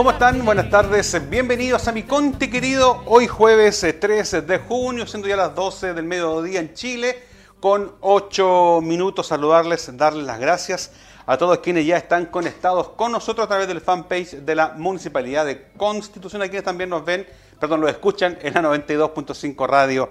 ¿Cómo están? Buenas tardes, bienvenidos a mi Conte querido. Hoy jueves 13 eh, de junio, siendo ya las 12 del mediodía en Chile, con 8 minutos saludarles, darles las gracias a todos quienes ya están conectados con nosotros a través del fanpage de la Municipalidad de Constitución, a quienes también nos ven, perdón, lo escuchan en la 92.5 Radio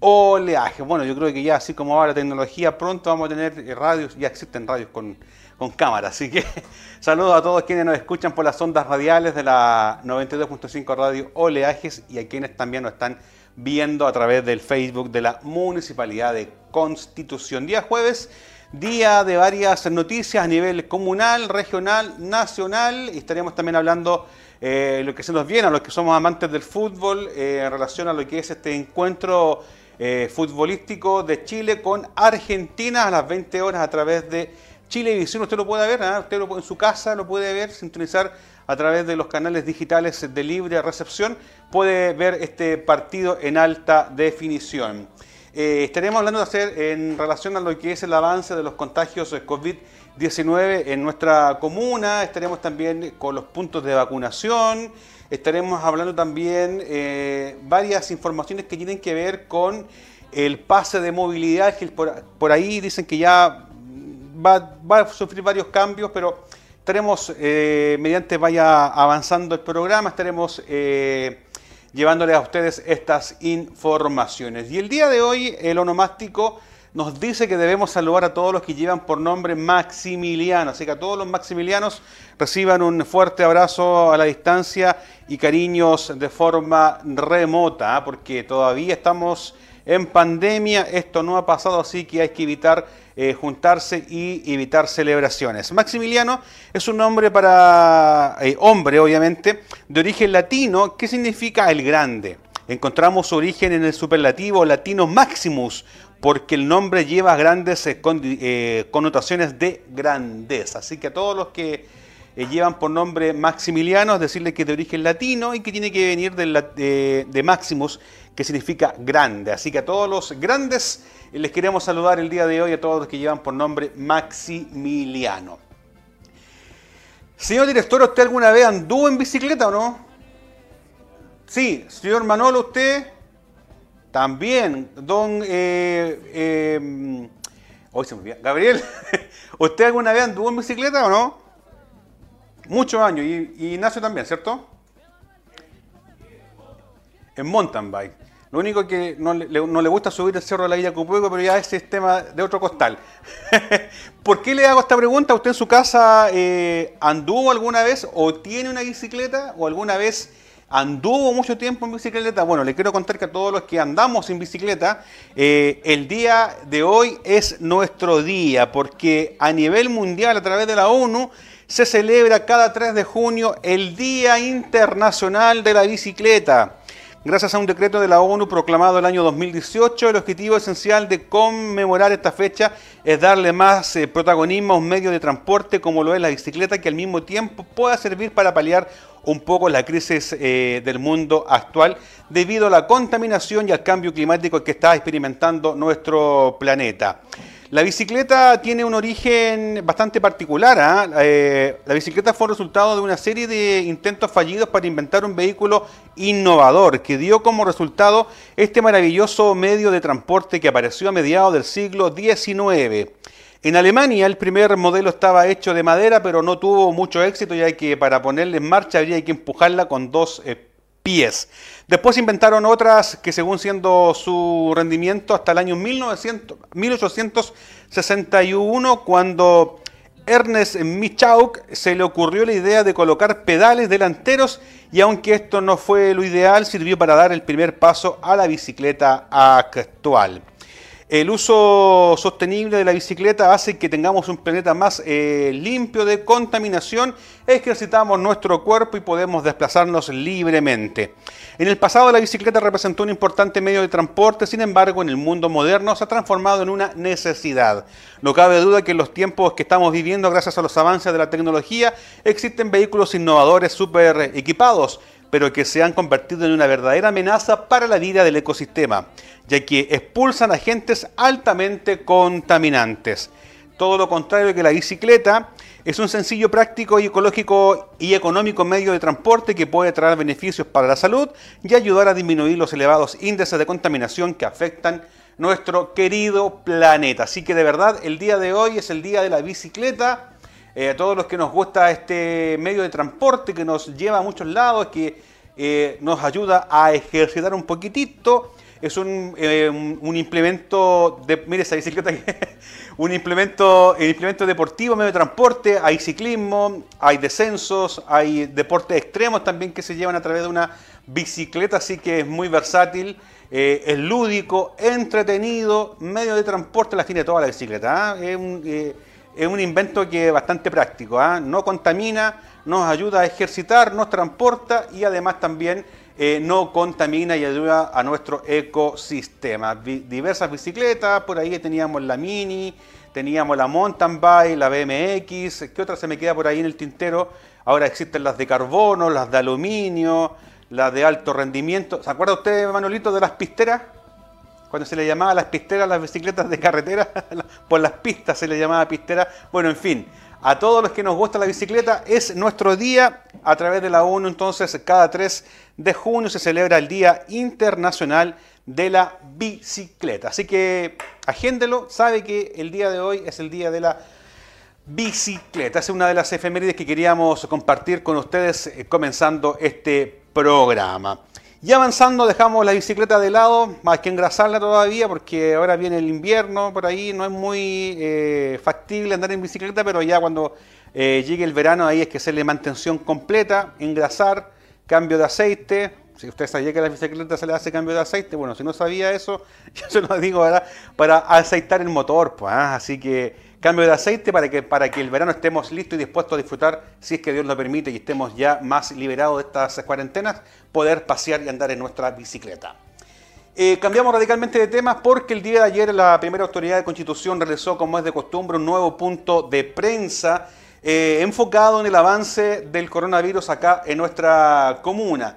Oleaje. Bueno, yo creo que ya así como va la tecnología, pronto vamos a tener eh, radios, ya existen radios con con cámara. Así que saludos a todos quienes nos escuchan por las ondas radiales de la 92.5 Radio Oleajes y a quienes también nos están viendo a través del Facebook de la Municipalidad de Constitución. Día jueves, día de varias noticias a nivel comunal, regional, nacional. Y estaremos también hablando eh, lo que se nos viene a los que somos amantes del fútbol eh, en relación a lo que es este encuentro eh, futbolístico de Chile con Argentina a las 20 horas a través de Chilevisión usted lo puede ver, ¿ah? usted lo, en su casa lo puede ver, sintonizar a través de los canales digitales de libre recepción, puede ver este partido en alta definición. Eh, estaremos hablando de hacer en relación a lo que es el avance de los contagios de COVID-19 en nuestra comuna, estaremos también con los puntos de vacunación, estaremos hablando también eh, varias informaciones que tienen que ver con el pase de movilidad, por ahí dicen que ya va, a sufrir varios cambios, pero estaremos, eh, mediante vaya avanzando el programa, estaremos eh, llevándoles a ustedes estas informaciones. Y el día de hoy, el onomástico nos dice que debemos saludar a todos los que llevan por nombre Maximiliano. Así que a todos los maximilianos reciban un fuerte abrazo a la distancia y cariños de forma remota, ¿ah? porque todavía estamos en pandemia, esto no ha pasado, así que hay que evitar eh, juntarse y evitar celebraciones. Maximiliano es un nombre para eh, hombre, obviamente, de origen latino, que significa el grande. Encontramos su origen en el superlativo latino maximus, porque el nombre lleva grandes eh, connotaciones de grandeza. Así que a todos los que llevan por nombre Maximiliano, decirle que es de origen latino y que tiene que venir de Maximus, que significa grande. Así que a todos los grandes les queremos saludar el día de hoy a todos los que llevan por nombre Maximiliano. Señor director, ¿usted alguna vez anduvo en bicicleta o no? Sí, señor Manolo, ¿usted? También, don... Eh, eh, hoy se me Gabriel, ¿usted alguna vez anduvo en bicicleta o no? Muchos años, y, y Ignacio también, ¿cierto? En mountain bike. Lo único que no le, gusta subir el cerro de la Villa Cupueco, pero ya ese es tema de otro costal. ¿Por qué le hago esta pregunta? ¿Usted en su casa eh, anduvo alguna vez o tiene una bicicleta o alguna vez anduvo mucho tiempo en bicicleta? Bueno, le quiero contar que a todos los que andamos en bicicleta, eh, el día de hoy es nuestro día, porque a nivel mundial, a través de la ONU, se celebra cada 3 de junio el Día Internacional de la Bicicleta. Gracias a un decreto de la ONU proclamado el año 2018, el objetivo esencial de conmemorar esta fecha es darle más eh, protagonismo a un medio de transporte como lo es la bicicleta, que al mismo tiempo pueda servir para paliar un poco la crisis eh, del mundo actual debido a la contaminación y al cambio climático que está experimentando nuestro planeta. La bicicleta tiene un origen bastante particular. ¿ah? Eh, la bicicleta fue resultado de una serie de intentos fallidos para inventar un vehículo innovador que dio como resultado este maravilloso medio de transporte que apareció a mediados del siglo XIX. En Alemania el primer modelo estaba hecho de madera, pero no tuvo mucho éxito, ya que para ponerle en marcha habría que empujarla con dos eh, Después inventaron otras que según siendo su rendimiento hasta el año 1900, 1861, cuando Ernest Michaud se le ocurrió la idea de colocar pedales delanteros y aunque esto no fue lo ideal, sirvió para dar el primer paso a la bicicleta actual. El uso sostenible de la bicicleta hace que tengamos un planeta más eh, limpio de contaminación, ejercitamos nuestro cuerpo y podemos desplazarnos libremente. En el pasado la bicicleta representó un importante medio de transporte, sin embargo en el mundo moderno se ha transformado en una necesidad. No cabe duda que en los tiempos que estamos viviendo, gracias a los avances de la tecnología, existen vehículos innovadores súper equipados pero que se han convertido en una verdadera amenaza para la vida del ecosistema, ya que expulsan agentes altamente contaminantes. Todo lo contrario que la bicicleta, Es un sencillo, práctico ecológico y económico medio de transporte que puede traer beneficios para la salud y ayudar a disminuir los elevados índices de contaminación que afectan nuestro querido planeta. Así que de verdad, el día de hoy es el día de la bicicleta. Eh, a todos los que nos gusta este medio de transporte que nos lleva a muchos lados, que eh, nos ayuda a ejercitar un poquitito. Es un, eh, implemento de, mire esa bicicleta, un implemento, implemento deportivo, medio de transporte, hay ciclismo, hay descensos, hay deportes extremos también que se llevan a través de una bicicleta, así que es muy versátil, es lúdico, entretenido, medio de transporte, la tiene toda la bicicleta. ¿ah? Es un, es un invento que es bastante práctico, ¿ah? no contamina, nos ayuda a ejercitar, nos transporta y además también eh, no contamina y ayuda a nuestro ecosistema. diversas bicicletas, por ahí teníamos la Mini, teníamos la Mountain Bike, la BMX, ¿qué otra se me queda por ahí en el tintero? Ahora existen las de carbono, las de aluminio, las de alto rendimiento. ¿Se acuerda usted, Manolito, de las pisteras? cuando se le llamaba las pisteras, las bicicletas de carretera, por las pistas se le llamaba pistera. Bueno, en fin, a todos los que nos gusta la bicicleta, es nuestro día a través de la ONU. Entonces, cada 3 de junio se celebra el Día Internacional de la Bicicleta. Así que agéndelo, sabe que el día de hoy es el día de la bicicleta. Es una de las efemérides que queríamos compartir con ustedes eh, comenzando este programa. Y avanzando dejamos la bicicleta de lado, más que engrasarla todavía porque ahora viene el invierno, por ahí no es muy eh, factible andar en bicicleta, pero ya cuando eh, llegue el verano ahí es que hacerle mantención completa, engrasar, cambio de aceite. Si usted sabía que a la bicicleta se le hace cambio de aceite, bueno, si no sabía eso, yo se lo digo ahora, para aceitar el motor, pues, ¿ah? así que cambio de aceite para que, para que el verano estemos listos y dispuestos a disfrutar, si es que Dios lo permite y estemos ya más liberados de estas cuarentenas, poder pasear y andar en nuestra bicicleta. Eh, cambiamos radicalmente de temas porque el día de ayer la primera autoridad de Constitución realizó, como es de costumbre, un nuevo punto de prensa eh, enfocado en el avance del coronavirus acá en nuestra comuna.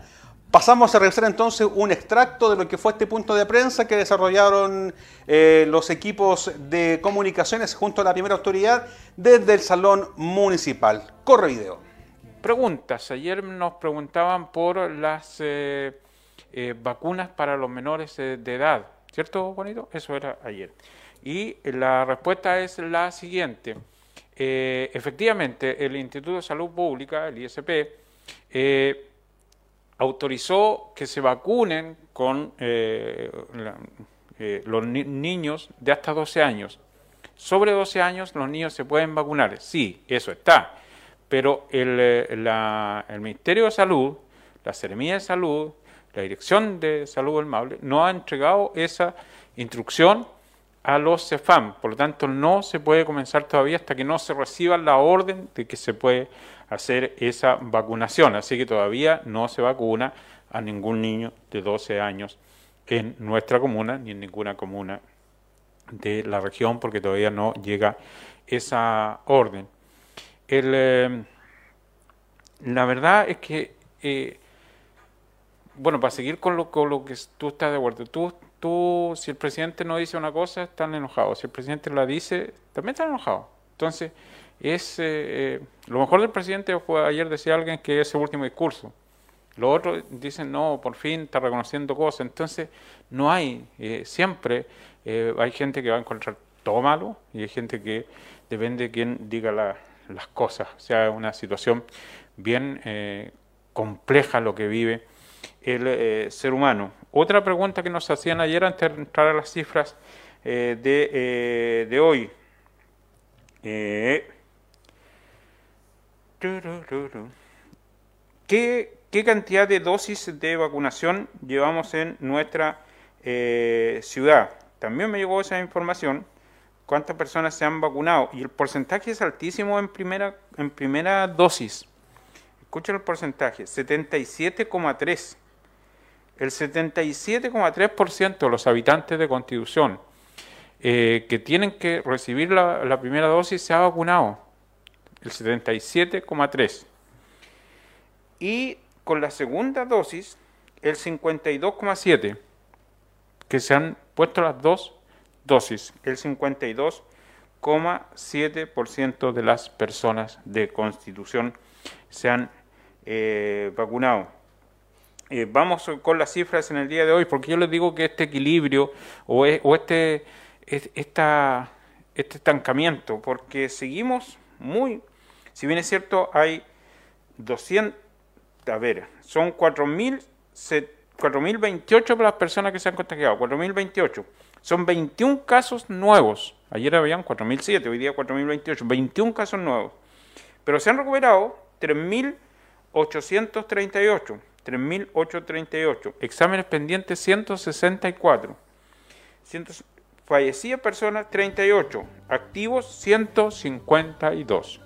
Pasamos a revisar entonces un extracto de lo que fue este punto de prensa que desarrollaron eh, los equipos de comunicaciones junto a la primera autoridad desde el Salón Municipal. Corre video. Preguntas. Ayer nos preguntaban por las eh, eh, vacunas para los menores de edad. ¿Cierto, Juanito? Eso era ayer. Y la respuesta es la siguiente. efectivamente, el Instituto de Salud Pública, el ISP, autorizó que se vacunen con eh, eh, los niños de hasta 12 años. Sobre 12 años los niños se pueden vacunar, sí, eso está, pero el, eh, el Ministerio de Salud, la Seremía de Salud, la Dirección de Salud del Maule, no ha entregado esa instrucción a los CEFAM, por lo tanto no se puede comenzar todavía hasta que no se reciba la orden de que se puede hacer esa vacunación. Así que todavía no se vacuna a ningún niño de 12 años en nuestra comuna ni en ninguna comuna de la región porque todavía no llega esa orden. Eh, la verdad es que, eh, bueno, para seguir con lo, con lo que tú estás de acuerdo, tú, tú, si el presidente no dice una cosa, están enojados, si el presidente la dice, también están enojados. Entonces, es eh, eh, lo mejor del presidente fue ayer decía alguien que es su último discurso. Los otros dicen, no, por fin está reconociendo cosas. Entonces, no hay, eh, siempre hay gente que va a encontrar todo malo y hay gente que depende de quién diga las cosas. O sea, es una situación bien compleja lo que vive el ser humano. Otra pregunta que nos hacían ayer antes de entrar a las cifras de, de hoy. ¿Qué, cantidad de dosis de vacunación llevamos en nuestra eh, ciudad? También me llegó esa información. ¿Cuántas personas se han vacunado? Y el porcentaje es altísimo en primera, en primera dosis. Escuchen el porcentaje, 77,3. El 77,3% de los habitantes de Constitución eh, que tienen que recibir la primera dosis se ha vacunado el 77,3. Y con la segunda dosis, el 52,7, que se han puesto las dos dosis, el 52,7. 2,7% de las personas de Constitución se han eh, vacunado. Eh, vamos con las cifras en el día de hoy, porque yo les digo que este equilibrio o, e, este, esta, este estancamiento, porque seguimos muy, si bien es cierto, hay 200, a ver, son 4.028 para las personas que se han contagiado, 4.028. Son 21 casos nuevos. Ayer habían 4.007, hoy día 4.028. 21 casos nuevos. Pero se han recuperado 3.838. 3.838. Exámenes pendientes 164. fallecidas personas 38. Activos 152.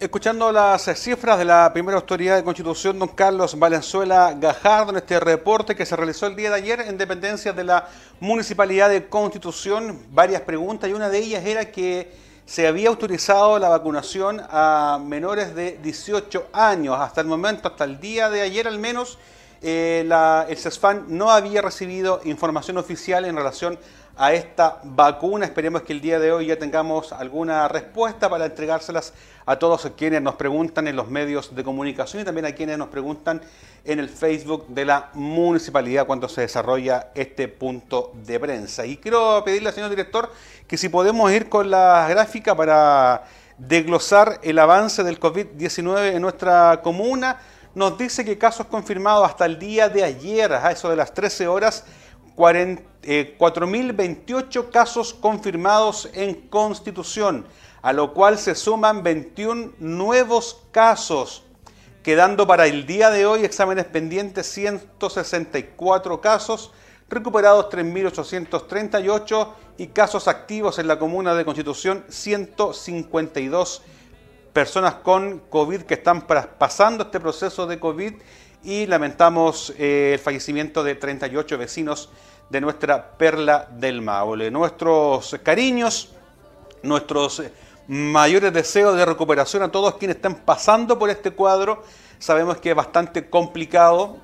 Escuchando las cifras de la primera autoridad de Constitución, don Carlos Valenzuela Gajardo, en este reporte que se realizó el día de ayer en dependencia de la Municipalidad de Constitución, varias preguntas y una de ellas era que se había autorizado la vacunación a menores de 18 años. Hasta el momento, hasta el día de ayer al menos, eh, el CESFAN no había recibido información oficial en relación a esta vacuna. Esperemos que el día de hoy ya tengamos alguna respuesta para entregárselas a todos quienes nos preguntan en los medios de comunicación y también a quienes nos preguntan en el Facebook de la municipalidad cuando se desarrolla este punto de prensa. Y quiero pedirle al señor director que si podemos ir con la gráfica para desglosar el avance del COVID-19 en nuestra comuna. Nos dice que casos confirmados hasta el día de ayer, a eso de las 13 horas, 4.028 eh, casos confirmados en Constitución, a lo cual se suman 21 nuevos casos, quedando para el día de hoy exámenes pendientes 164 casos, recuperados 3.838 y casos activos en la comuna de Constitución 152 personas con COVID que están pasando este proceso de COVID y lamentamos eh, el fallecimiento de 38 vecinos de nuestra Perla del Maule. Nuestros cariños, nuestros mayores deseos de recuperación a todos quienes están pasando por este cuadro. Sabemos que es bastante complicado,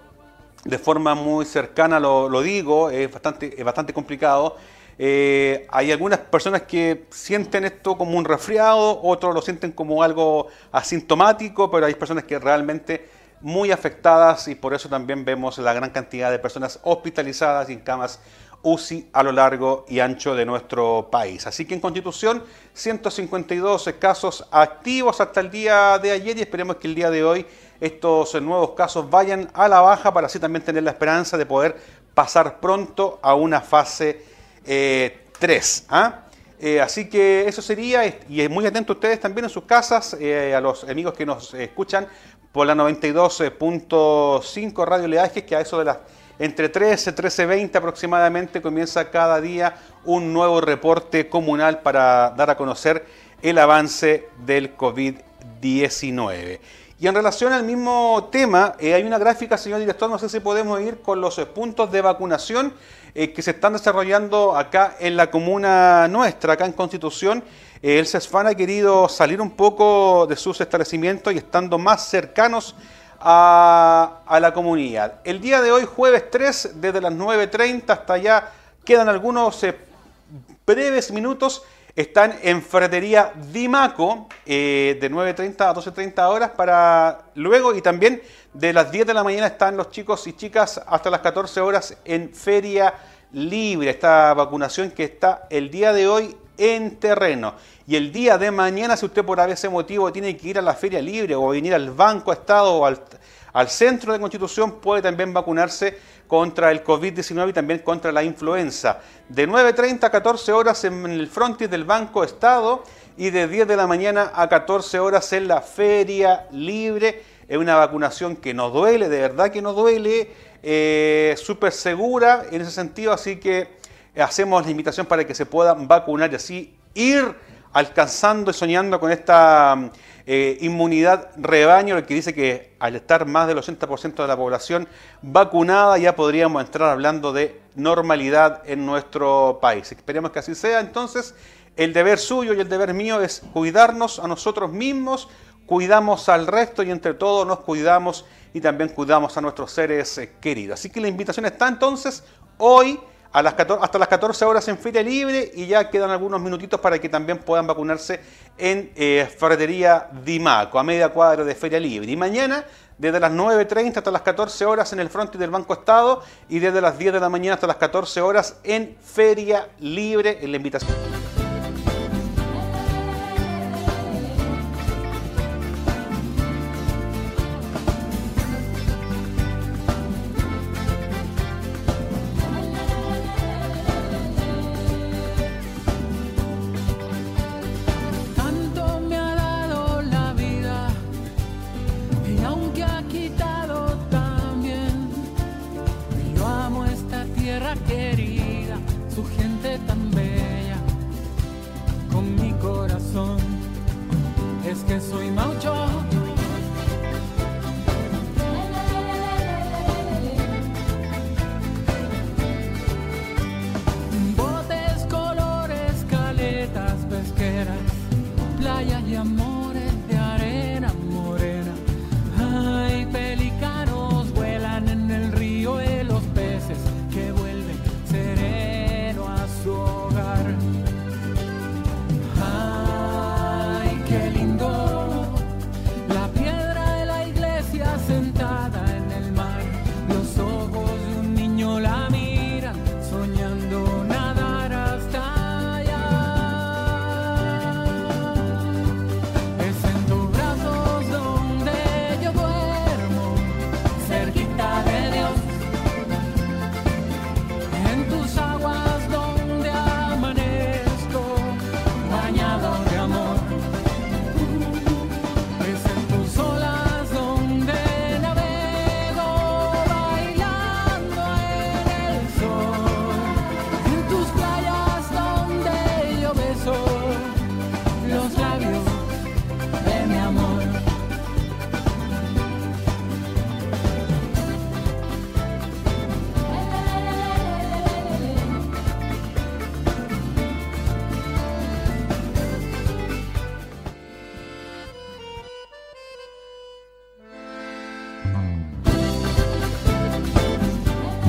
de forma muy cercana lo, digo, es bastante, es bastante complicado. Eh, hay algunas personas que sienten esto como un resfriado, otros lo sienten como algo asintomático, pero hay personas que realmente muy afectadas y por eso también vemos la gran cantidad de personas hospitalizadas y en camas UCI a lo largo y ancho de nuestro país. Así que en Constitución, 152 casos activos hasta el día de ayer y esperemos que el día de hoy estos nuevos casos vayan a la baja para así también tener la esperanza de poder pasar pronto a una fase 3. Eh, ¿ah? Eh, así que eso sería, y muy atento ustedes también en sus casas, eh, a los amigos que nos escuchan por la 92.5 Radio Leajes, que a eso de las entre 13 y 13.20 aproximadamente comienza cada día un nuevo reporte comunal para dar a conocer el avance del COVID-19. Y en relación al mismo tema, eh, hay una gráfica, señor director, no sé si podemos ir con los puntos de vacunación eh, que se están desarrollando acá en la comuna nuestra, acá en Constitución. Eh, el CESFAN ha querido salir un poco de sus establecimientos y estando más cercanos a, la comunidad. El día de hoy, jueves 3, desde las 9.30 hasta allá, quedan algunos breves minutos están en Ferretería Dimaco eh, de 9.30 a 12.30 horas para luego y también de las 10 de la mañana están los chicos y chicas hasta las 14 horas en Feria Libre, esta vacunación que está el día de hoy en terreno. Y el día de mañana, si usted por ese motivo tiene que ir a la Feria Libre o venir al Banco Estado o al, al Centro de Constitución, puede también vacunarse contra el COVID-19 y también contra la influenza. De 9.30 a 14 horas en el frontis del Banco Estado y de 10 de la mañana a 14 horas en la Feria Libre. Es una vacunación que no duele, de verdad que no duele, eh, súper segura en ese sentido, así que hacemos la invitación para que se puedan vacunar y así ir alcanzando y soñando con esta eh, inmunidad rebaño, lo que dice que al estar más del 80% de la población vacunada ya podríamos entrar hablando de normalidad en nuestro país. Esperemos que así sea. Entonces, el deber suyo y el deber mío es cuidarnos a nosotros mismos, cuidamos al resto y entre todos nos cuidamos y también cuidamos a nuestros seres eh, queridos. Así que la invitación está entonces hoy las hasta las 14 horas en Feria Libre y ya quedan algunos minutitos para que también puedan vacunarse en eh, Ferretería Dimaco, a media cuadra de Feria Libre. Y mañana, desde las 9.30 hasta las 14 horas en el frontis del Banco Estado y desde las 10 de la mañana hasta las 14 horas en Feria Libre, en la invitación. guerra que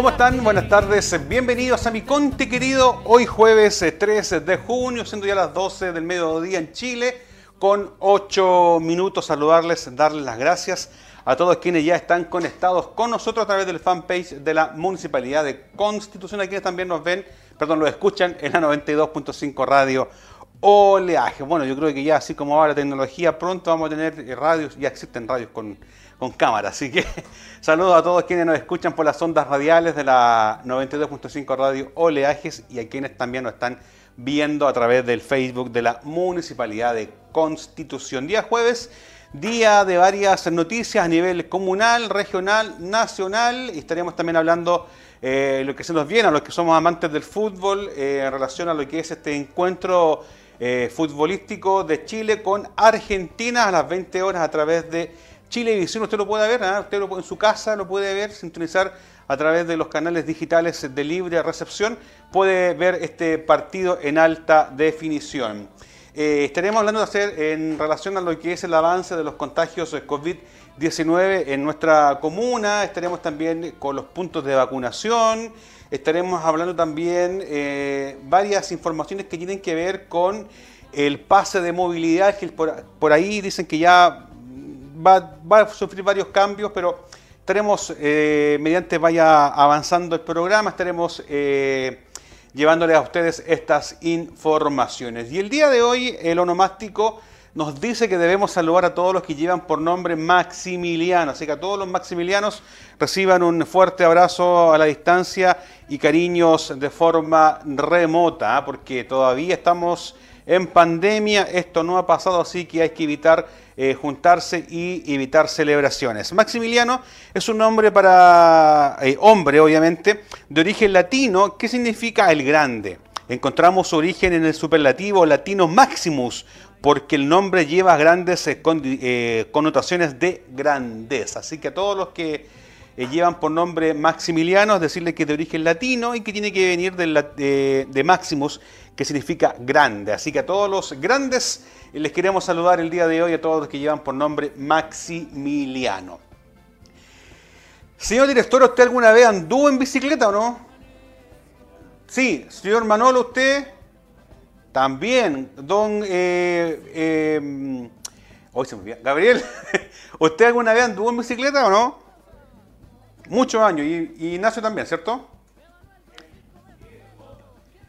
¿Cómo están? Buenas tardes. Bienvenidos a mi Conte querido. Hoy jueves 13 eh, de junio, siendo ya las 12 del mediodía en Chile, con 8 minutos saludarles, darles las gracias a todos quienes ya están conectados con nosotros a través del fanpage de la Municipalidad de Constitución, a quienes también nos ven, perdón, lo escuchan en la 92.5 Radio Oleaje. Bueno, yo creo que ya así como ahora la tecnología, pronto vamos a tener eh, radios, ya existen radios con con cámara. Así que saludos a todos quienes nos escuchan por las ondas radiales de la 92.5 Radio Oleajes y a quienes también nos están viendo a través del Facebook de la Municipalidad de Constitución. Día jueves, día de varias noticias a nivel comunal, regional, nacional y estaremos también hablando eh, lo que se nos viene a los que somos amantes del fútbol eh, en relación a lo que es este encuentro eh, futbolístico de Chile con Argentina a las 20 horas a través de Chilevisión usted lo puede ver, ¿ah? usted lo, en su casa lo puede ver, sintonizar a través de los canales digitales de libre recepción, puede ver este partido en alta definición. Eh, estaremos hablando de hacer en relación a lo que es el avance de los contagios de COVID-19 en nuestra comuna, estaremos también con los puntos de vacunación, estaremos hablando también eh, varias informaciones que tienen que ver con el pase de movilidad, que por ahí dicen que ya va, a sufrir varios cambios, pero estaremos, eh, mediante vaya avanzando el programa, estaremos eh, llevándoles a ustedes estas informaciones. Y el día de hoy, el onomástico nos dice que debemos saludar a todos los que llevan por nombre Maximiliano. Así que a todos los Maximilianos reciban un fuerte abrazo a la distancia y cariños de forma remota, ¿ah? porque todavía estamos en pandemia, esto no ha pasado, así que hay que evitar eh, juntarse y evitar celebraciones. Maximiliano es un nombre para eh, hombre, obviamente, de origen latino, que significa el grande. Encontramos su origen en el superlativo latino maximus, porque el nombre lleva grandes eh, connotaciones de grandeza. Así que a todos los que eh, llevan por nombre Maximiliano, es decirle que es de origen latino y que tiene que venir de, Maximus, que significa grande. Así que a todos los grandes les queremos saludar el día de hoy, a todos los que llevan por nombre Maximiliano. Señor director, ¿usted alguna vez anduvo en bicicleta o no? Sí, señor Manolo, ¿usted? También, don... Eh, eh, hoy se me Gabriel, ¿usted alguna vez anduvo en bicicleta o no? Muchos años. Y, y Ignacio también, ¿cierto?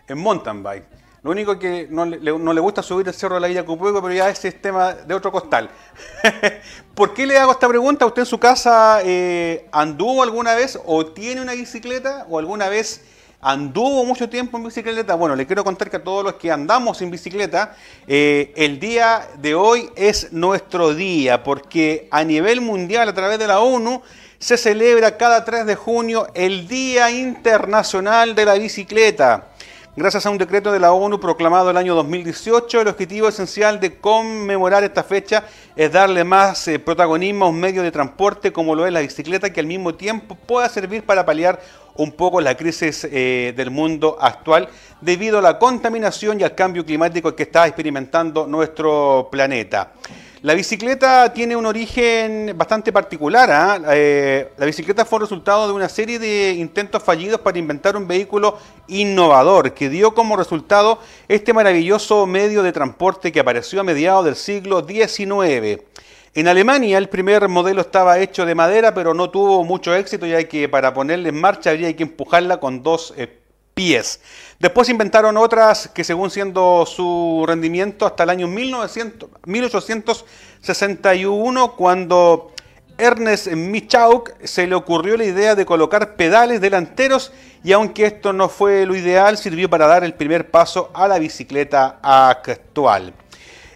En mountain bike. Lo único que no le, gusta subir el cerro de la Villa Cupueco, pero ya ese es tema de otro costal. ¿Por qué le hago esta pregunta? ¿Usted en su casa eh, anduvo alguna vez o tiene una bicicleta o alguna vez anduvo mucho tiempo en bicicleta? Bueno, le quiero contar que a todos los que andamos en bicicleta, eh, el día de hoy es nuestro día, porque a nivel mundial, a través de la ONU, se celebra cada 3 de junio el Día Internacional de la Bicicleta. Gracias a un decreto de la ONU proclamado el año 2018, el objetivo esencial de conmemorar esta fecha es darle más eh, protagonismo a un medio de transporte como lo es la bicicleta, que al mismo tiempo pueda servir para paliar un poco la crisis eh, del mundo actual debido a la contaminación y al cambio climático que está experimentando nuestro planeta. La bicicleta tiene un origen bastante particular. ¿ah? Eh, la bicicleta fue resultado de una serie de intentos fallidos para inventar un vehículo innovador que dio como resultado este maravilloso medio de transporte que apareció a mediados del siglo XIX. En Alemania el primer modelo estaba hecho de madera, pero no tuvo mucho éxito, ya que para ponerle en marcha habría que empujarla con dos eh, Después inventaron otras que según siendo su rendimiento hasta el año 1900, 1861, cuando Ernest Michaud se le ocurrió la idea de colocar pedales delanteros y aunque esto no fue lo ideal, sirvió para dar el primer paso a la bicicleta actual.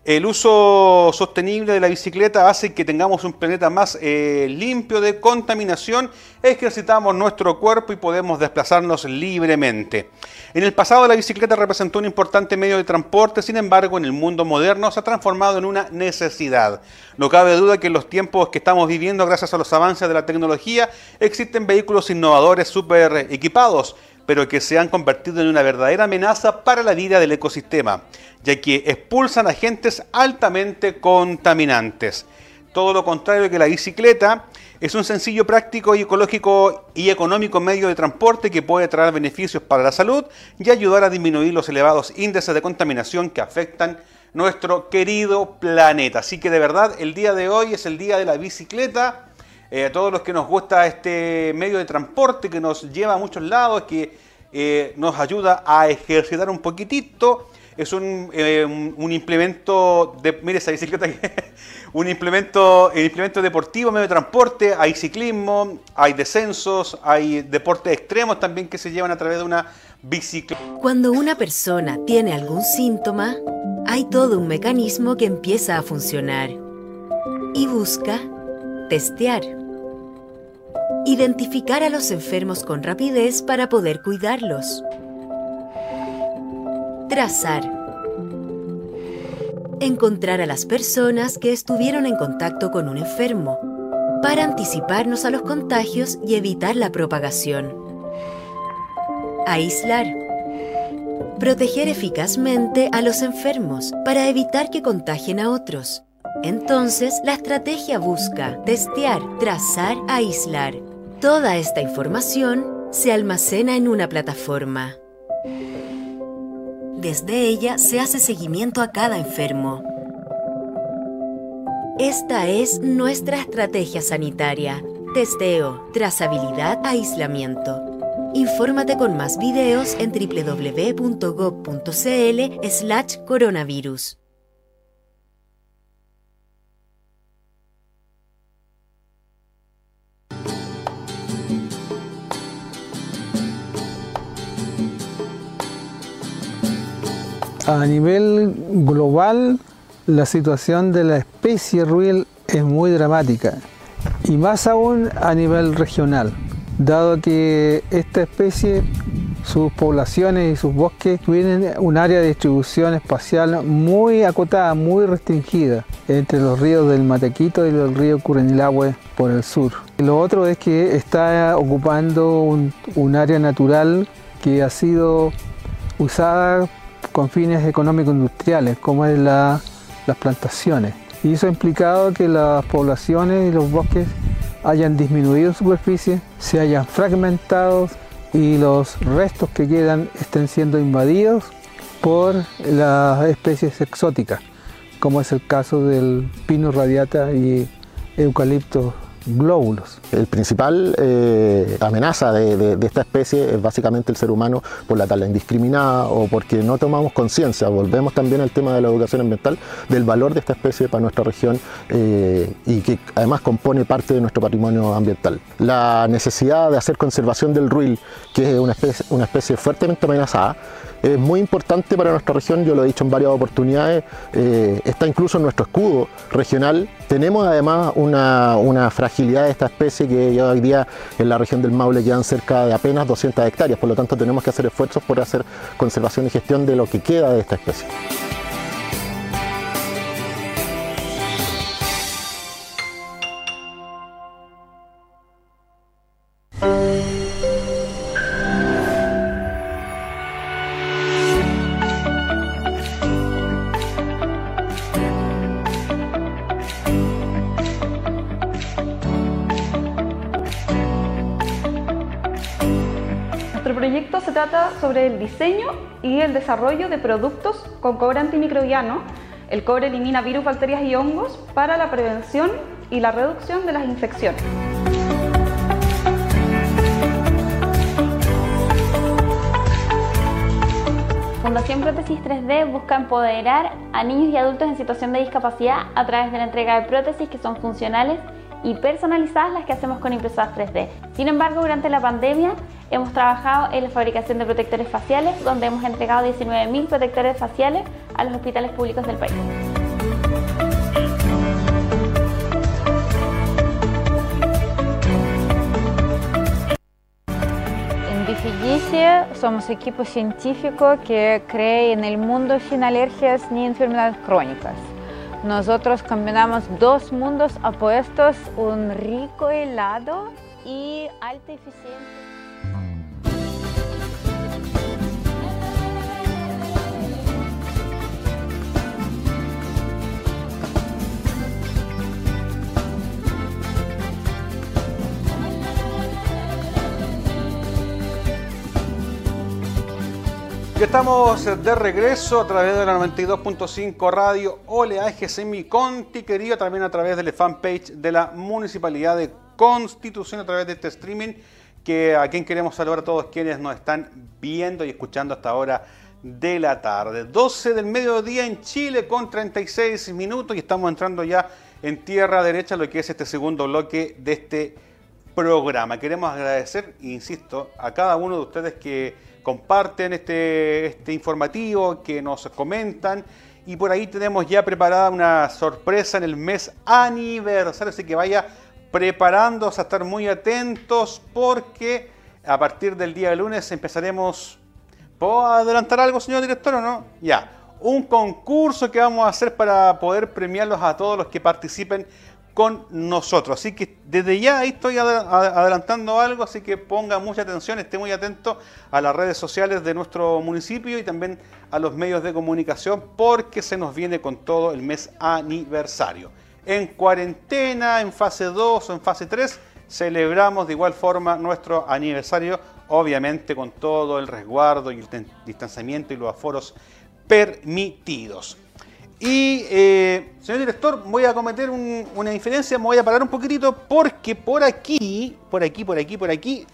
El uso sostenible de la bicicleta hace que tengamos un planeta más eh, limpio de contaminación, ejercitamos nuestro cuerpo y podemos desplazarnos libremente. En el pasado la bicicleta representó un importante medio de transporte, sin embargo en el mundo moderno se ha transformado en una necesidad. No cabe duda que en los tiempos que estamos viviendo, gracias a los avances de la tecnología, existen vehículos innovadores súper equipados pero que se han convertido en una verdadera amenaza para la vida del ecosistema, ya que expulsan agentes altamente contaminantes. Todo lo contrario que la bicicleta, es un sencillo, práctico y ecológico y económico medio de transporte que puede traer beneficios para la salud y ayudar a disminuir los elevados índices de contaminación que afectan nuestro querido planeta. Así que de verdad el día de hoy es el día de la bicicleta eh, a todos los que nos gusta este medio de transporte que nos lleva a muchos lados, que eh, nos ayuda a ejercitar un poquitito. Es un, eh, un, implemento de, mire esa bicicleta, un implemento, implemento deportivo, medio de transporte, hay ciclismo, hay descensos, hay deportes extremos también que se llevan a través de una bicicleta. Cuando una persona tiene algún síntoma, hay todo un mecanismo que empieza a funcionar y busca testear. Identificar a los enfermos con rapidez para poder cuidarlos. Trazar. Encontrar a las personas que estuvieron en contacto con un enfermo para anticiparnos a los contagios y evitar la propagación. Aislar. Proteger eficazmente a los enfermos para evitar que contagien a otros entonces, la estrategia busca testear, trazar, aislar. Toda esta información se almacena en una plataforma. Desde ella se hace seguimiento a cada enfermo. Esta es nuestra estrategia sanitaria. Testeo, trazabilidad, aislamiento. Infórmate con más videos en www.gov.cl slash coronavirus. A nivel global, la situación de la especie ruil es muy dramática y más aún a nivel regional, dado que esta especie sus poblaciones y sus bosques tienen un área de distribución espacial muy acotada, muy restringida entre los ríos del Matequito y el río Curenilahue por el sur. Lo otro es que está ocupando un, área natural que ha sido usada con fines económico-industriales, como es las plantaciones. Y eso ha implicado que las poblaciones y los bosques hayan disminuido en superficie, se hayan fragmentado y los restos que quedan estén siendo invadidos por las especies exóticas, como es el caso del pino radiata y eucalipto glóbulos. El principal eh, amenaza de, esta especie es básicamente el ser humano por la tala indiscriminada o porque no tomamos conciencia, volvemos también al tema de la educación ambiental, del valor de esta especie para nuestra región eh, y que además compone parte de nuestro patrimonio ambiental. La necesidad de hacer conservación del ruil, que es una especie, una especie fuertemente amenazada, es muy importante para nuestra región, yo lo he dicho en varias oportunidades, eh, está incluso en nuestro escudo regional. Tenemos además una, una, fragilidad de esta especie que hoy día en la región del Maule quedan cerca de apenas 200 hectáreas, por lo tanto tenemos que hacer esfuerzos por hacer conservación y gestión de lo que queda de esta especie. Sobre el diseño y el desarrollo de productos con cobre antimicrobiano. El cobre elimina virus, bacterias y hongos para la prevención y la reducción de las infecciones. Fundación Prótesis 3D busca empoderar a niños y adultos en situación de discapacidad a través de la entrega de prótesis que son funcionales y personalizadas las que hacemos con impresoras 3D. Sin embargo, durante la pandemia hemos trabajado en la fabricación de protectores faciales, donde hemos entregado 19.000 protectores faciales a los hospitales públicos del país. Somos equipo científico que cree en el mundo sin alergias ni enfermedades crónicas. Nosotros combinamos dos mundos opuestos, un rico helado y alta eficiencia. Ya estamos de regreso a través de la 92.5 Radio Oleaje Semi Conti, querido, también a través de la fanpage de la Municipalidad de Constitución, a través de este streaming, que a quien queremos saludar a todos quienes nos están viendo y escuchando hasta ahora de la tarde. 12 del mediodía en Chile con 36 minutos y estamos entrando ya en tierra derecha lo que es este segundo bloque de este programa. Queremos agradecer, insisto, a cada uno de ustedes que comparten este, este informativo, que nos comentan. Y por ahí tenemos ya preparada una sorpresa en el mes aniversario, así que vaya preparándose a estar muy atentos porque a partir del día de lunes empezaremos... ¿Puedo adelantar algo, señor director, o no? Ya. Un concurso que vamos a hacer para poder premiarlos a todos los que participen con nosotros. Así que desde ya ahí estoy adelantando algo, así que ponga mucha atención, esté muy atento a las redes sociales de nuestro municipio y también a los medios de comunicación porque se nos viene con todo el mes aniversario. En cuarentena, en fase 2 o en fase 3, celebramos de igual forma nuestro aniversario, obviamente con todo el resguardo y el distanciamiento y los aforos permitidos. Y, eh, señor director, voy a cometer una diferencia, me voy a parar un poquitito porque por aquí, por aquí, por aquí, por aquí,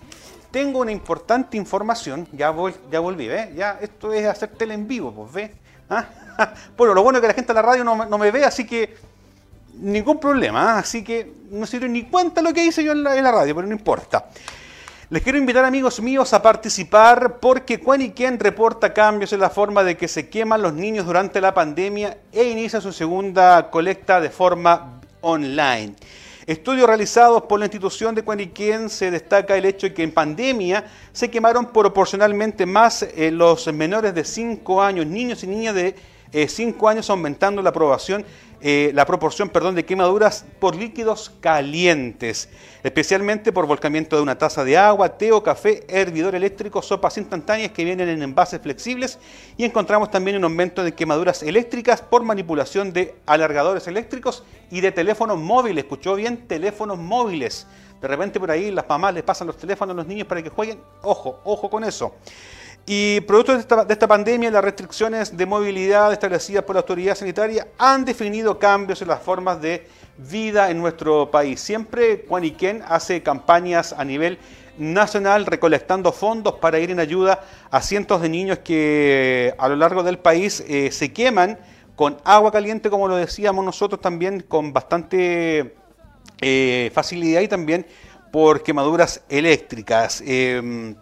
tengo una importante información. Ya, ya volví, ¿ves? Ya, esto es hacer tele en vivo, pues, ¿ves? ¿Ah? Bueno, lo bueno es que la gente de la radio no, me ve, así que ningún problema. ¿ah? Así que no dieron ni cuenta lo que hice yo en la, en la radio, pero no importa. Les quiero invitar amigos míos a participar porque Quaniquén reporta cambios en la forma de que se queman los niños durante la pandemia e inicia su segunda colecta de forma online. Estudios realizados por la institución de Cuaniquén se destaca el hecho de que en pandemia se quemaron proporcionalmente más eh, los menores de 5 años, niños y niñas de 5 años, aumentando la aprobación eh, la proporción perdón, de quemaduras por líquidos calientes, especialmente por volcamiento de una taza de agua, té o café, hervidor eléctrico, sopas instantáneas que vienen en envases flexibles y encontramos también un aumento de quemaduras eléctricas por manipulación de alargadores eléctricos y de teléfonos móviles. ¿Escuchó bien? Teléfonos móviles. De repente por ahí las mamás les pasan los teléfonos a los niños para que jueguen. Ojo, ojo con eso. Y producto de esta, pandemia, las restricciones de movilidad establecidas por la autoridad sanitaria han definido cambios en las formas de vida en nuestro país. Siempre Juaniquén hace campañas a nivel nacional recolectando fondos para ir en ayuda a cientos de niños que a lo largo del país eh, se queman con agua caliente, como lo decíamos nosotros también, con bastante eh, facilidad y también por quemaduras eléctricas. Em,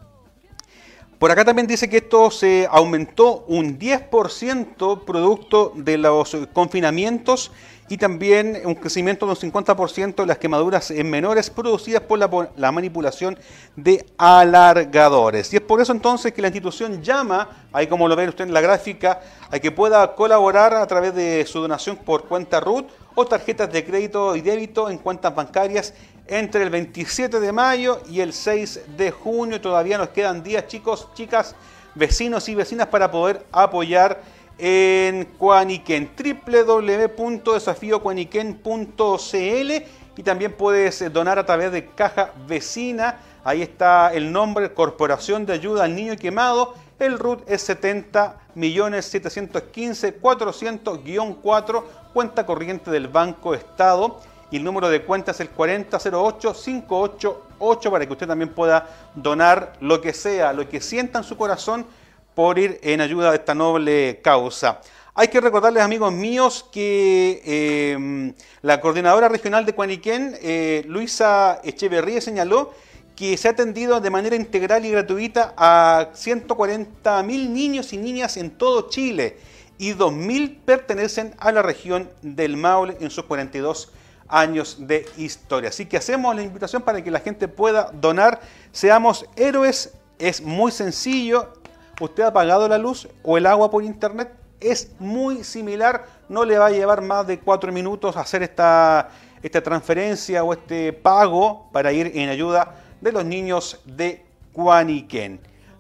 por acá también dice que esto se aumentó un 10% producto de los confinamientos y también un crecimiento de un 50% de las quemaduras en menores producidas por la, manipulación de alargadores. Y es por eso entonces que la institución llama, ahí como lo ven usted en la gráfica, a que pueda colaborar a través de su donación por cuenta RUT o tarjetas de crédito y débito en cuentas bancarias entre el 27 de mayo y el 6 de junio. Todavía nos quedan días, chicos, chicas, vecinos y vecinas para poder apoyar en Cuaniquen, www.desafiocuaniquen.cl y también puedes donar a través de Caja Vecina. Ahí está el nombre, Corporación de Ayuda al Niño Quemado. El RUT es 70 millones 715 400-4, cuenta corriente del Banco Estado y el número de cuenta es el 4008-588 para que usted también pueda donar lo que sea, lo que sienta en su corazón por ir en ayuda de esta noble causa. Hay que recordarles, amigos míos, que em, la coordinadora regional de Cuaniquén, eh, Luisa Echeverría, señaló que se ha atendido de manera integral y gratuita a 140 mil niños y niñas en todo Chile y 2.000 pertenecen a la región del Maule en sus 42 años de historia. Así que hacemos la invitación para que la gente pueda donar. Seamos héroes, es muy sencillo. Usted ha pagado la luz o el agua por internet, es muy similar. No le va a llevar más de cuatro minutos hacer esta, esta transferencia o este pago para ir en ayuda de los niños de Cuaniquén.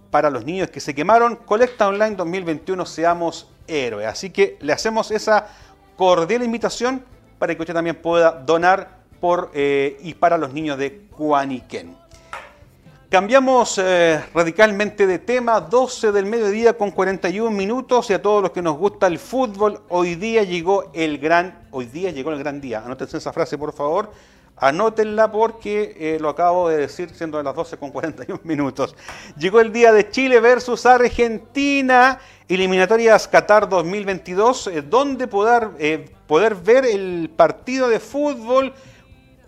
Para los niños que se quemaron, Colecta Online 2021, seamos héroes. Así que le hacemos esa cordial invitación para que usted también pueda donar por eh, y para los niños de Cuaniquén. Cambiamos eh, radicalmente de tema, 12 del mediodía con 41 minutos y a todos los que nos gusta el fútbol, hoy día llegó el gran, hoy día llegó el gran día. Anótense esa frase por favor, anótenla porque eh, lo acabo de decir siendo de las 12 con 41 minutos. Llegó el día de Chile versus Argentina, eliminatorias Qatar 2022, donde poder poder ver el partido de fútbol,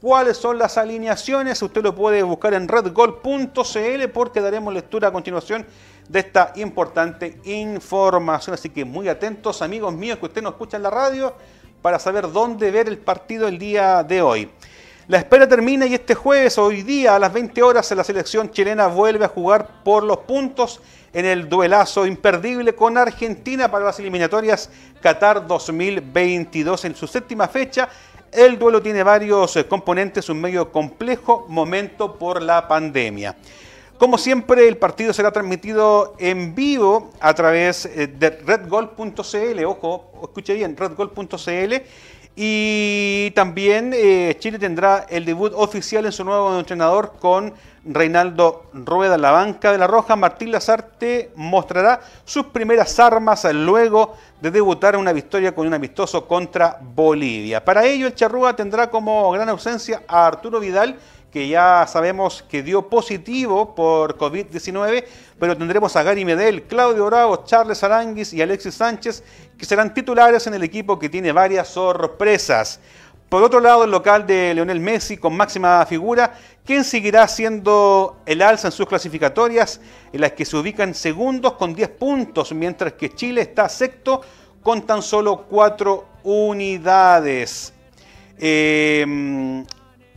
cuáles son las alineaciones. Usted lo puede buscar en redgol.cl porque daremos lectura a continuación de esta importante información. Así que muy atentos, amigos míos, que usted nos escucha en la radio para saber dónde ver el partido el día de hoy. La espera termina y este jueves, hoy día, a las 20 horas, la selección chilena vuelve a jugar por los puntos en el duelazo imperdible con Argentina para las eliminatorias Qatar 2022 en su séptima fecha. El duelo tiene varios eh, componentes, un medio complejo momento por la pandemia. Como siempre, el partido será transmitido en vivo a través eh, de redgol.cl. Ojo, escuche bien, redgol.cl y también eh, Chile tendrá el debut oficial en su nuevo entrenador con Reinaldo Rueda la banca de la Roja. Martín Lazarte mostrará sus primeras armas luego de debutar una victoria con un amistoso contra Bolivia. Para ello, el Charrúa tendrá como gran ausencia a Arturo Vidal que ya sabemos que dio positivo por COVID-19, pero tendremos a Gary Medel, Claudio Bravo, Charles Aranguis y Alexis Sánchez, que serán titulares en el equipo que tiene varias sorpresas. Por otro lado, el local de Leonel Messi con máxima figura, quien seguirá siendo el alza en sus clasificatorias, en las que se ubican segundos con 10 puntos, mientras que Chile está sexto con tan solo 4 unidades. Eh,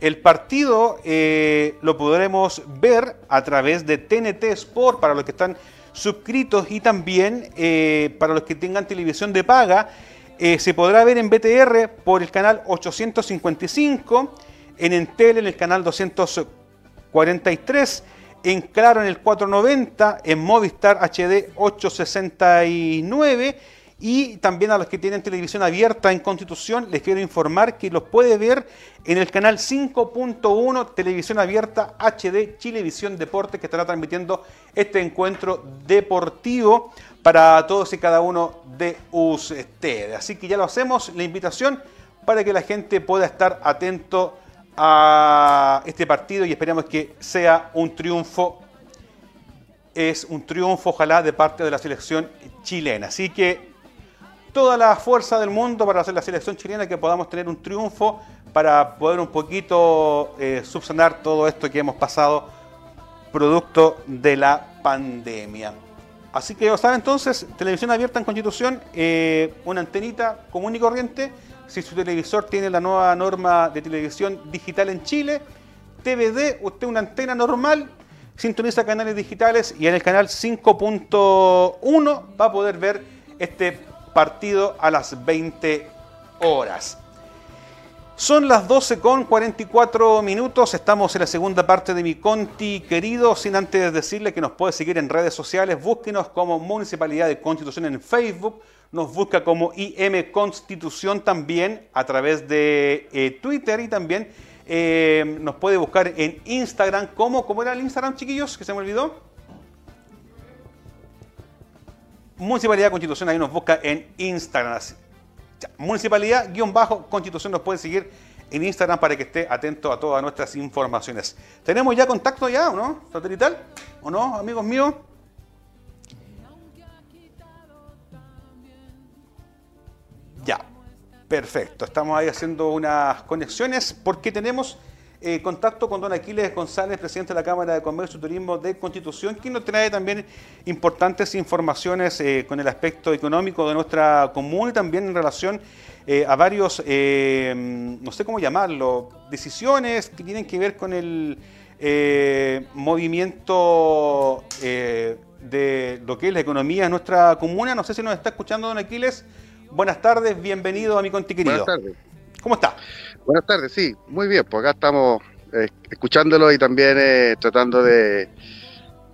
El partido eh, lo podremos ver a través de TNT Sport para los que están suscritos y también eh, para los que tengan televisión de paga. Eh, se podrá ver en BTR por el canal 855, en Entel en el canal 243, en Claro en el 490, en Movistar HD 869 y también a los que tienen televisión abierta en Constitución les quiero informar que los puede ver en el canal 5.1 Televisión Abierta HD Chilevisión Deporte que estará transmitiendo este encuentro deportivo para todos y cada uno de ustedes. Así que ya lo hacemos, la invitación para que la gente pueda estar atento a este partido y esperamos que sea un triunfo. Es un triunfo, ojalá, de parte de la selección chilena. Así que toda la fuerza del mundo para hacer la selección chilena, que podamos tener un triunfo para poder un poquito eh, subsanar todo esto que hemos pasado producto de la pandemia. Así que, ¿saben entonces? Televisión abierta en Constitución, eh, una antenita común y corriente si su televisor tiene la nueva norma de televisión digital en Chile, TVD, usted una antena normal, sintoniza canales digitales y en el canal 5.1 va a poder ver este partido a las 20 horas. Son las 12 con 44 minutos, estamos en la segunda parte de mi Conti querido, sin antes decirle que nos puede seguir en redes sociales, búsquenos como Municipalidad de Constitución en Facebook, nos busca como IM Constitución también a través de eh, Twitter y también eh, nos puede buscar en Instagram. ¿Cómo, ¿Cómo era el Instagram, chiquillos? Que se me olvidó. Municipalidad Constitución, ahí nos busca en Instagram. Municipalidad-Constitución nos puede seguir en Instagram para que esté atento a todas nuestras informaciones. ¿Tenemos ya contacto ya o no? ¿Satelital? ¿O no, amigos míos? Ya, perfecto. Estamos ahí haciendo unas conexiones porque tenemos eh, contacto con don Aquiles González, presidente de la Cámara de Comercio y Turismo de Constitución, quien nos trae también importantes informaciones eh, con el aspecto económico de nuestra comuna y también en relación eh, a varios, no sé cómo llamarlo, decisiones que tienen que ver con el movimiento de lo que es la economía de nuestra comuna. No sé si nos está escuchando don Aquiles. Buenas tardes, bienvenido a mi conti querido. Buenas tardes. ¿Cómo está? Buenas tardes, sí, muy bien, pues acá estamos eh, escuchándolo y también eh, tratando de,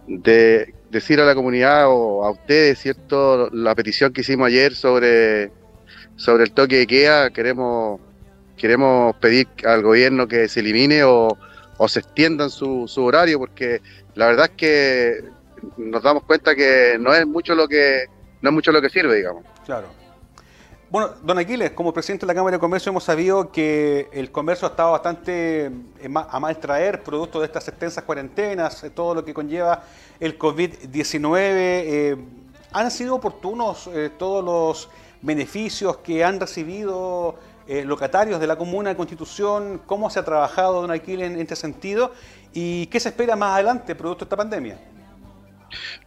de decir a la comunidad o a ustedes, ¿cierto? La petición que hicimos ayer sobre, sobre el toque de queda, queremos, queremos pedir al gobierno que se elimine o, o se extiendan su, su horario, porque la verdad es que nos damos cuenta que no es mucho lo que no es mucho lo que sirve, digamos. Claro. Bueno, don Aquiles, como presidente de la Cámara de Comercio hemos sabido que el comercio ha estado bastante eh, a mal traer, producto de estas extensas cuarentenas, eh, todo lo que conlleva el COVID-19. Eh, ¿Han sido oportunos todos los beneficios que han recibido locatarios de la Comuna de Constitución? ¿Cómo se ha trabajado, don Aquiles, en este sentido? ¿Y qué se espera más adelante, producto de esta pandemia?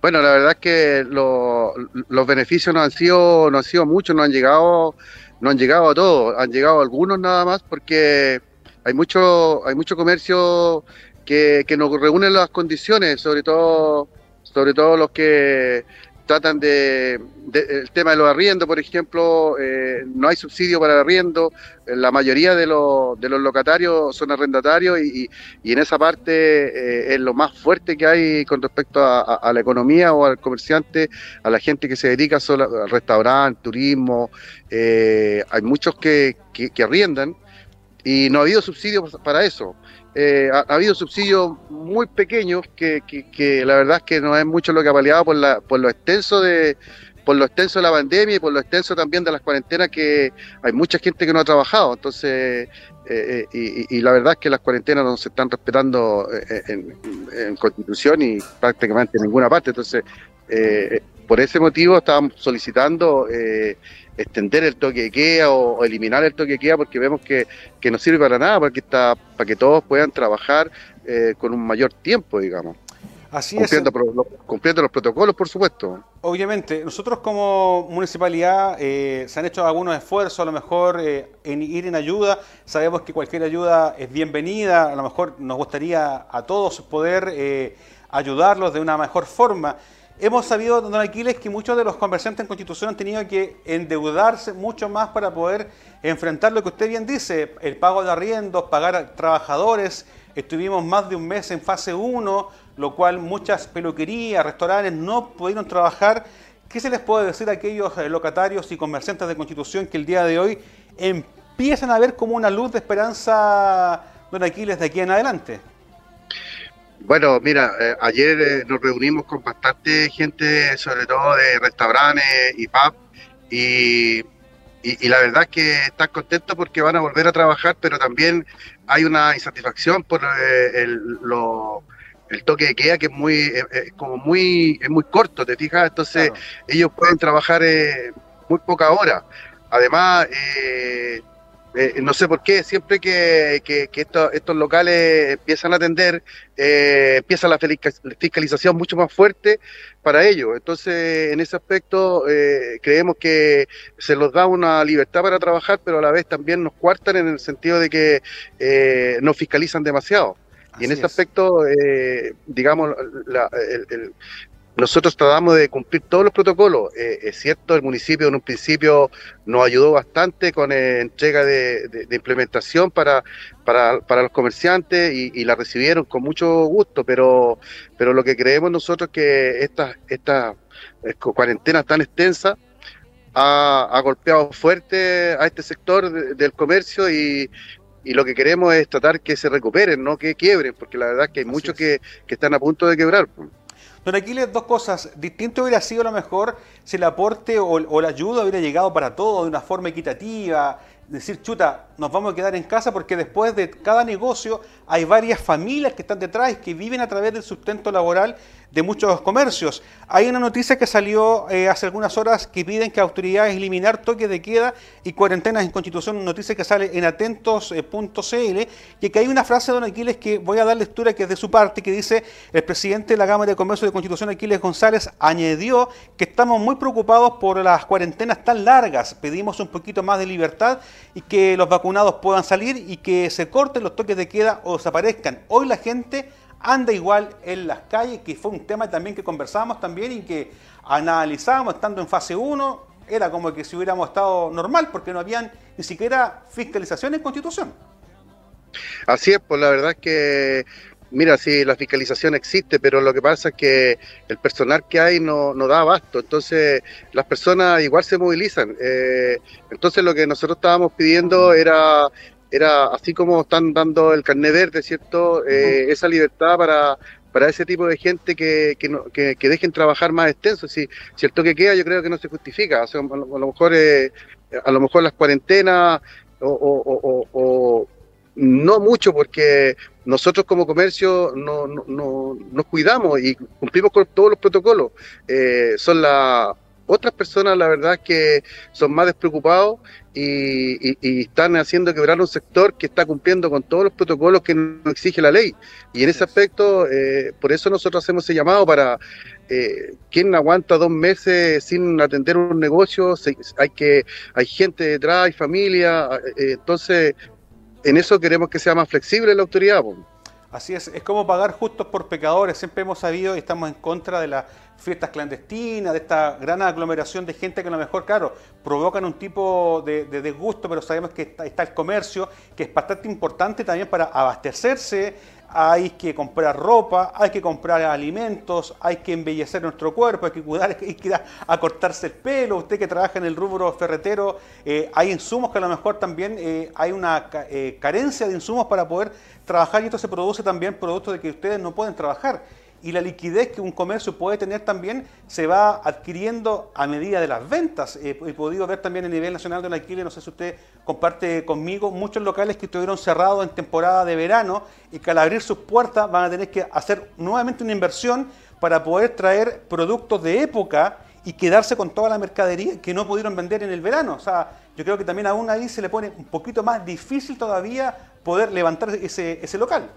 Bueno, la verdad es que los beneficios no han sido, no han sido muchos, no han llegado, no han llegado a todos, han llegado algunos nada más porque hay mucho, hay mucho comercio que, que nos reúne las condiciones, sobre todo, sobre todo los que tratan de, el tema de los arriendos, por ejemplo, eh, no hay subsidio para el arriendo, la mayoría de, los, de los locatarios son arrendatarios y, y en esa parte eh, es lo más fuerte que hay con respecto a, la economía o al comerciante, a la gente que se dedica solo al restaurante, turismo, eh, hay muchos que, que, que arriendan y no ha habido subsidio para eso. Eh, ha, habido subsidios muy pequeños que, que, la verdad es que no es mucho lo que ha paliado por, la, por lo extenso de por lo extenso de la pandemia y por lo extenso también de las cuarentenas que hay mucha gente que no ha trabajado. Entonces eh, eh, y, la verdad es que las cuarentenas no se están respetando en, en constitución y prácticamente en ninguna parte. Entonces por ese motivo estábamos solicitando extender el toque de queda o, eliminar el toque de queda porque vemos que, no sirve para nada, porque está, para que todos puedan trabajar eh, con un mayor tiempo, digamos. Así cumpliendo, los, cumpliendo los protocolos, por supuesto. Obviamente, nosotros como municipalidad eh, se han hecho algunos esfuerzos, a lo mejor eh, en ir en ayuda. Sabemos que cualquier ayuda es bienvenida, a lo mejor nos gustaría a todos poder eh, ayudarlos de una mejor forma. Hemos sabido, don Aquiles, que muchos de los comerciantes en Constitución han tenido que endeudarse mucho más para poder enfrentar lo que usted bien dice, el pago de arriendos, pagar a trabajadores. Estuvimos más de un mes en fase 1, lo cual muchas peluquerías, restaurantes no pudieron trabajar. ¿Qué se les puede decir a aquellos eh, locatarios y comerciantes de Constitución que el día de hoy empiezan a ver como una luz de esperanza, don Aquiles, de aquí en adelante? Bueno, mira, eh, ayer eh, nos reunimos con bastante gente, sobre todo de restaurantes y pub, y, la verdad es que están contentos porque van a volver a trabajar, pero también hay una insatisfacción por el, lo, el toque de queda que es muy eh, eh, como muy es muy corto te fijas entonces ellos pueden trabajar eh, muy poca hora. Además no sé por qué siempre que, que, estos, locales empiezan a atender empieza la fiscalización mucho más fuerte para ellos. Entonces en ese aspecto creemos que se los da una libertad para trabajar pero a la vez también nos cuartan en el sentido de que nos fiscalizan demasiado. Y en ese aspecto, eh, digamos, nosotros tratamos de cumplir todos los protocolos. Eh, es cierto, el municipio en un principio nos ayudó bastante con eh, entrega de, implementación para, para, los comerciantes y, la recibieron con mucho gusto, pero, pero lo que creemos nosotros es que esta, esta cuarentena tan extensa ha, ha, golpeado fuerte a este sector del comercio y, y lo que queremos es tratar que se recuperen, no que quiebren, porque la verdad es que hay muchos que, están a punto de quebrar. Don Aquiles, dos cosas. Distinto hubiera sido a lo mejor si el aporte o, o la ayuda hubiera llegado para todos de una forma equitativa, decir, chuta, nos vamos a quedar en casa porque después de cada negocio hay varias familias que están detrás y que viven a través del sustento laboral de muchos comercios. Hay una noticia que salió eh, hace algunas horas que piden que autoridades eliminar toques de queda y cuarentenas en Constitución, noticia que sale en atentos.cl, y que hay una frase de don Aquiles que voy a dar lectura que es de su parte, que dice, el presidente de la Cámara de Comercio de Constitución, Aquiles González, añadió que estamos muy preocupados por las cuarentenas tan largas, pedimos un poquito más de libertad y que los vacunados puedan salir y que se corten los toques de queda o desaparezcan. Hoy la gente anda igual en las calles, que fue un tema también que conversábamos también y que analizábamos estando en fase 1, era como que si hubiéramos estado normal, porque no habían ni siquiera fiscalización en constitución. Así es, pues la verdad es que, mira, sí, la fiscalización existe, pero lo que pasa es que el personal que hay no, no da abasto, entonces las personas igual se movilizan. Eh, entonces lo que nosotros estábamos pidiendo era era así como están dando el carnet verde, ¿cierto? Eh, esa libertad para, para ese tipo de gente que, que, que, dejen trabajar más extenso. Si, cierto que queda, yo creo que no se justifica. O sea, a, lo, mejor eh, a lo mejor las cuarentenas o, no mucho, porque nosotros como comercio no, no, nos cuidamos y cumplimos con todos los protocolos. Eh, son las otras personas, la verdad, que son más despreocupados y, están haciendo quebrar un sector que está cumpliendo con todos los protocolos que nos exige la ley. Y en ese aspecto, eh, por eso nosotros hacemos ese llamado para eh, quien aguanta dos meses sin atender un negocio, hay que hay gente detrás, hay familia, eh, entonces en eso queremos que sea más flexible la autoridad. Así es, es como pagar justos por pecadores. Siempre hemos sabido y estamos en contra de las fiestas clandestinas, de esta gran aglomeración de gente que a lo mejor, claro, provocan un tipo de, de desgusto, pero sabemos que está, está, el comercio, que es bastante importante también para abastecerse hay que comprar ropa, hay que comprar alimentos, hay que embellecer nuestro cuerpo, hay que cuidar, hay que ir a, cortarse el pelo. Usted que trabaja en el rubro ferretero, eh, hay insumos que a lo mejor también eh, hay una eh, carencia de insumos para poder trabajar y esto se produce también producto de que ustedes no pueden trabajar y la liquidez que un comercio puede tener también se va adquiriendo a medida de las ventas. he podido ver también a nivel nacional de alquiler, no sé si usted comparte conmigo, muchos locales que estuvieron cerrados en temporada de verano y que al abrir sus puertas van a tener que hacer nuevamente una inversión para poder traer productos de época y quedarse con toda la mercadería que no pudieron vender en el verano. O sea, yo creo que también aún ahí se le pone un poquito más difícil todavía poder levantar ese, ese local.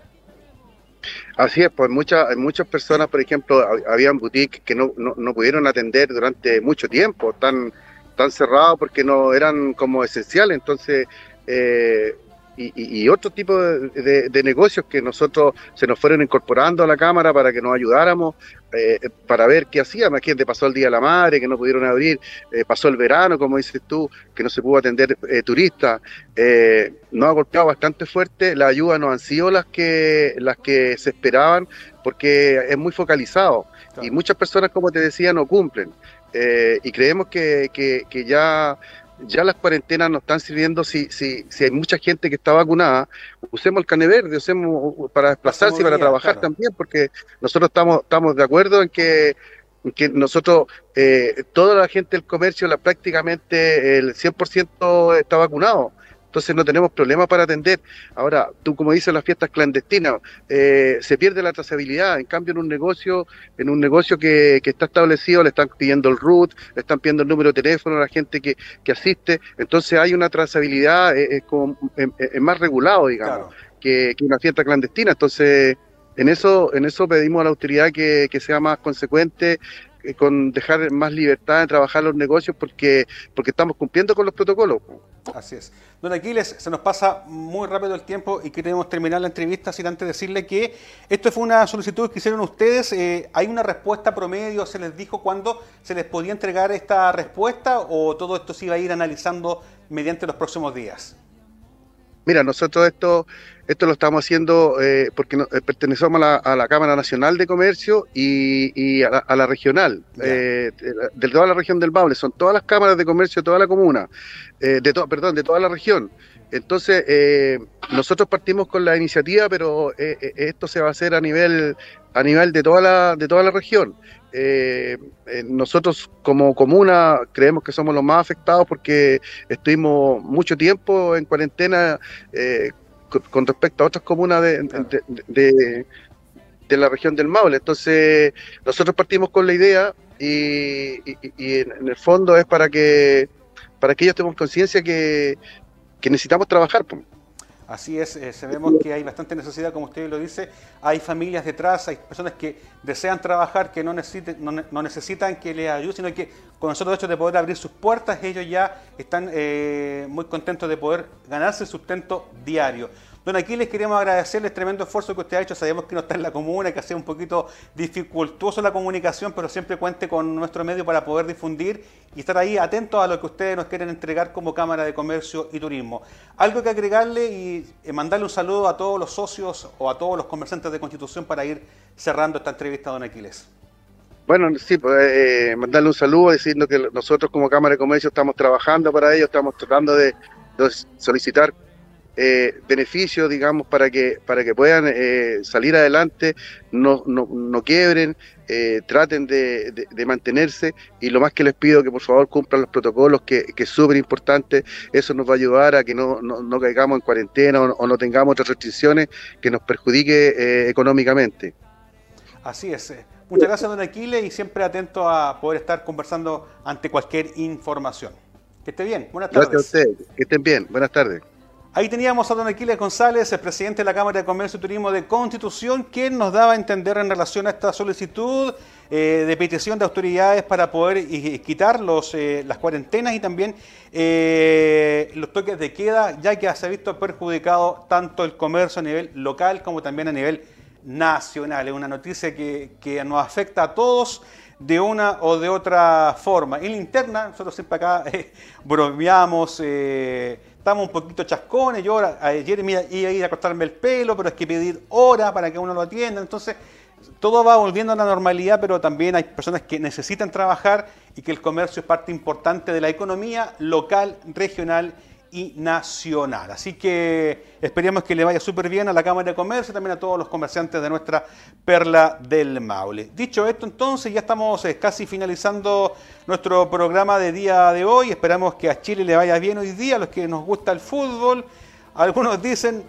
Así es, pues muchas, muchas personas, por ejemplo, habían boutiques que no, no, pudieron atender durante mucho tiempo, están, están cerrados porque no eran como esenciales, entonces eh, y, otro tipo de, negocios que nosotros se nos fueron incorporando a la Cámara para que nos ayudáramos, eh, para ver qué hacíamos. Aquí pasó el Día de la Madre, que no pudieron abrir, eh, pasó el verano, como dices tú, que no se pudo atender eh, turistas. nos ha golpeado bastante fuerte, las ayudas no han sido las que, las que se esperaban, porque es muy focalizado. Y muchas personas, como te decía, no cumplen. y creemos que, que, que ya ya las cuarentenas no están sirviendo si, si, si hay mucha gente que está vacunada, usemos el cane verde, usemos para desplazarse y para trabajar también, porque nosotros estamos, estamos de acuerdo en que, que nosotros, eh, toda la gente del comercio, la, prácticamente el 100% está vacunado entonces no tenemos problemas para atender. Ahora, tú como dices, las fiestas clandestinas, eh, se pierde la trazabilidad, en cambio en un negocio, en un negocio que, está establecido, le están pidiendo el root, le están pidiendo el número de teléfono a la gente que, asiste, entonces hay una trazabilidad, eh, es, como, más regulado, digamos, que, una fiesta clandestina, entonces... En eso, en eso pedimos a la autoridad que, que sea más consecuente eh, con dejar más libertad de trabajar los negocios porque, porque estamos cumpliendo con los protocolos. Así es. Don Aquiles, se nos pasa muy rápido el tiempo y queremos terminar la entrevista sin antes decirle que esto fue una solicitud que hicieron ustedes. Eh, ¿Hay una respuesta promedio? ¿Se les dijo cuándo se les podía entregar esta respuesta o todo esto se iba a ir analizando mediante los próximos días? Mira, nosotros esto, esto lo estamos haciendo eh, porque eh, pertenecemos a la, Cámara Nacional de Comercio y, a, la, regional, eh, de, toda la región del Maule. Son todas las cámaras de comercio de toda la comuna, de perdón, de toda la región. Entonces, nosotros partimos con la iniciativa, pero esto se va a hacer a nivel, a nivel de, toda la, de toda la región. Eh, eh, nosotros como comuna creemos que somos los más afectados porque estuvimos mucho tiempo en cuarentena eh, con, respecto a otras comunas de, de, la región del Maule. Entonces nosotros partimos con la idea y, en, el fondo es para que para que ellos tengamos conciencia que, que necesitamos trabajar. Así es, eh, sabemos que hay bastante necesidad, como usted lo dice, hay familias detrás, hay personas que desean trabajar, que no, necesiten, no, necesitan que les ayude, sino que con nosotros hecho de poder abrir sus puertas, ellos ya están eh, muy contentos de poder ganarse sustento diario. Don Aquiles, queremos agradecerle el tremendo esfuerzo que usted ha hecho. Sabemos que no está en la comuna, que ha sido un poquito dificultoso la comunicación, pero siempre cuente con nuestro medio para poder difundir y estar ahí atentos a lo que ustedes nos quieren entregar como Cámara de Comercio y Turismo. Algo que agregarle y eh, mandarle un saludo a todos los socios o a todos los comerciantes de Constitución para ir cerrando esta entrevista, don Aquiles. Bueno, sí, pues, eh, mandarle un saludo diciendo que nosotros como Cámara de Comercio estamos trabajando para ello, estamos tratando de solicitar eh, beneficios, digamos, para que, para que puedan eh, salir adelante, no, no, no quiebren, eh, traten de, mantenerse y lo más que les pido que por favor cumplan los protocolos, que, que es súper importante, eso nos va a ayudar a que no, no, caigamos en cuarentena o, no tengamos otras restricciones que nos perjudique económicamente. Así es. Muchas gracias, don Aquiles, y siempre atento a poder estar conversando ante cualquier información. Que esté bien. Buenas tardes. Gracias a ustedes. Que estén bien. Buenas tardes. Ahí teníamos a don Aquiles González, el presidente de la Cámara de Comercio y Turismo de Constitución, quien nos daba a entender en relación a esta solicitud eh, de petición de autoridades para poder quitar eh, las cuarentenas y también eh, los toques de queda, ya que se ha visto perjudicado tanto el comercio a nivel local como también a nivel nacional. Es una noticia que, que nos afecta a todos de una o de otra forma. En la interna, nosotros siempre acá bromeamos, estamos un poquito chascones, yo ayer iba a ir a cortarme el pelo, pero hay que pedir hora para que uno lo atienda, entonces todo va volviendo a la normalidad, pero también hay personas que necesitan trabajar y que el comercio es parte importante de la economía local, regional y nacional. Así que esperemos que le vaya súper bien a la Cámara de Comercio y también a todos los comerciantes de nuestra perla del Maule. Dicho esto, entonces ya estamos eh, casi finalizando nuestro programa de día de hoy. Esperamos que a Chile le vaya bien hoy día, a los que nos gusta el fútbol. Algunos dicen,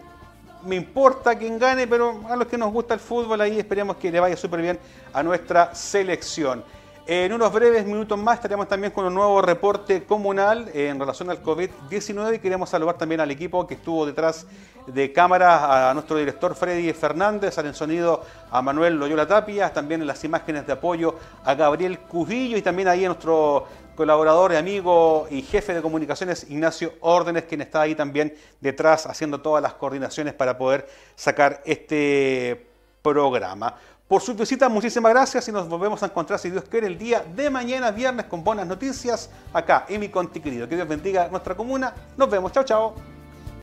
me importa quién gane, pero a los que nos gusta el fútbol ahí esperemos que le vaya súper bien a nuestra selección. En unos breves minutos más estaremos también con un nuevo reporte comunal en relación al COVID-19 y queremos saludar también al equipo que estuvo detrás de cámara a nuestro director Freddy Fernández, al sonido a Manuel Loyola Tapia, también en las imágenes de apoyo a Gabriel Cujillo y también ahí a nuestro colaborador, amigo y jefe de comunicaciones Ignacio Órdenes, quien está ahí también detrás haciendo todas las coordinaciones para poder sacar este programa. Por su visita, muchísimas gracias y nos volvemos a encontrar, si Dios quiere, el día de mañana, viernes, con buenas noticias acá en mi Conti querido. Que Dios bendiga nuestra comuna. Nos vemos. Chao, chao.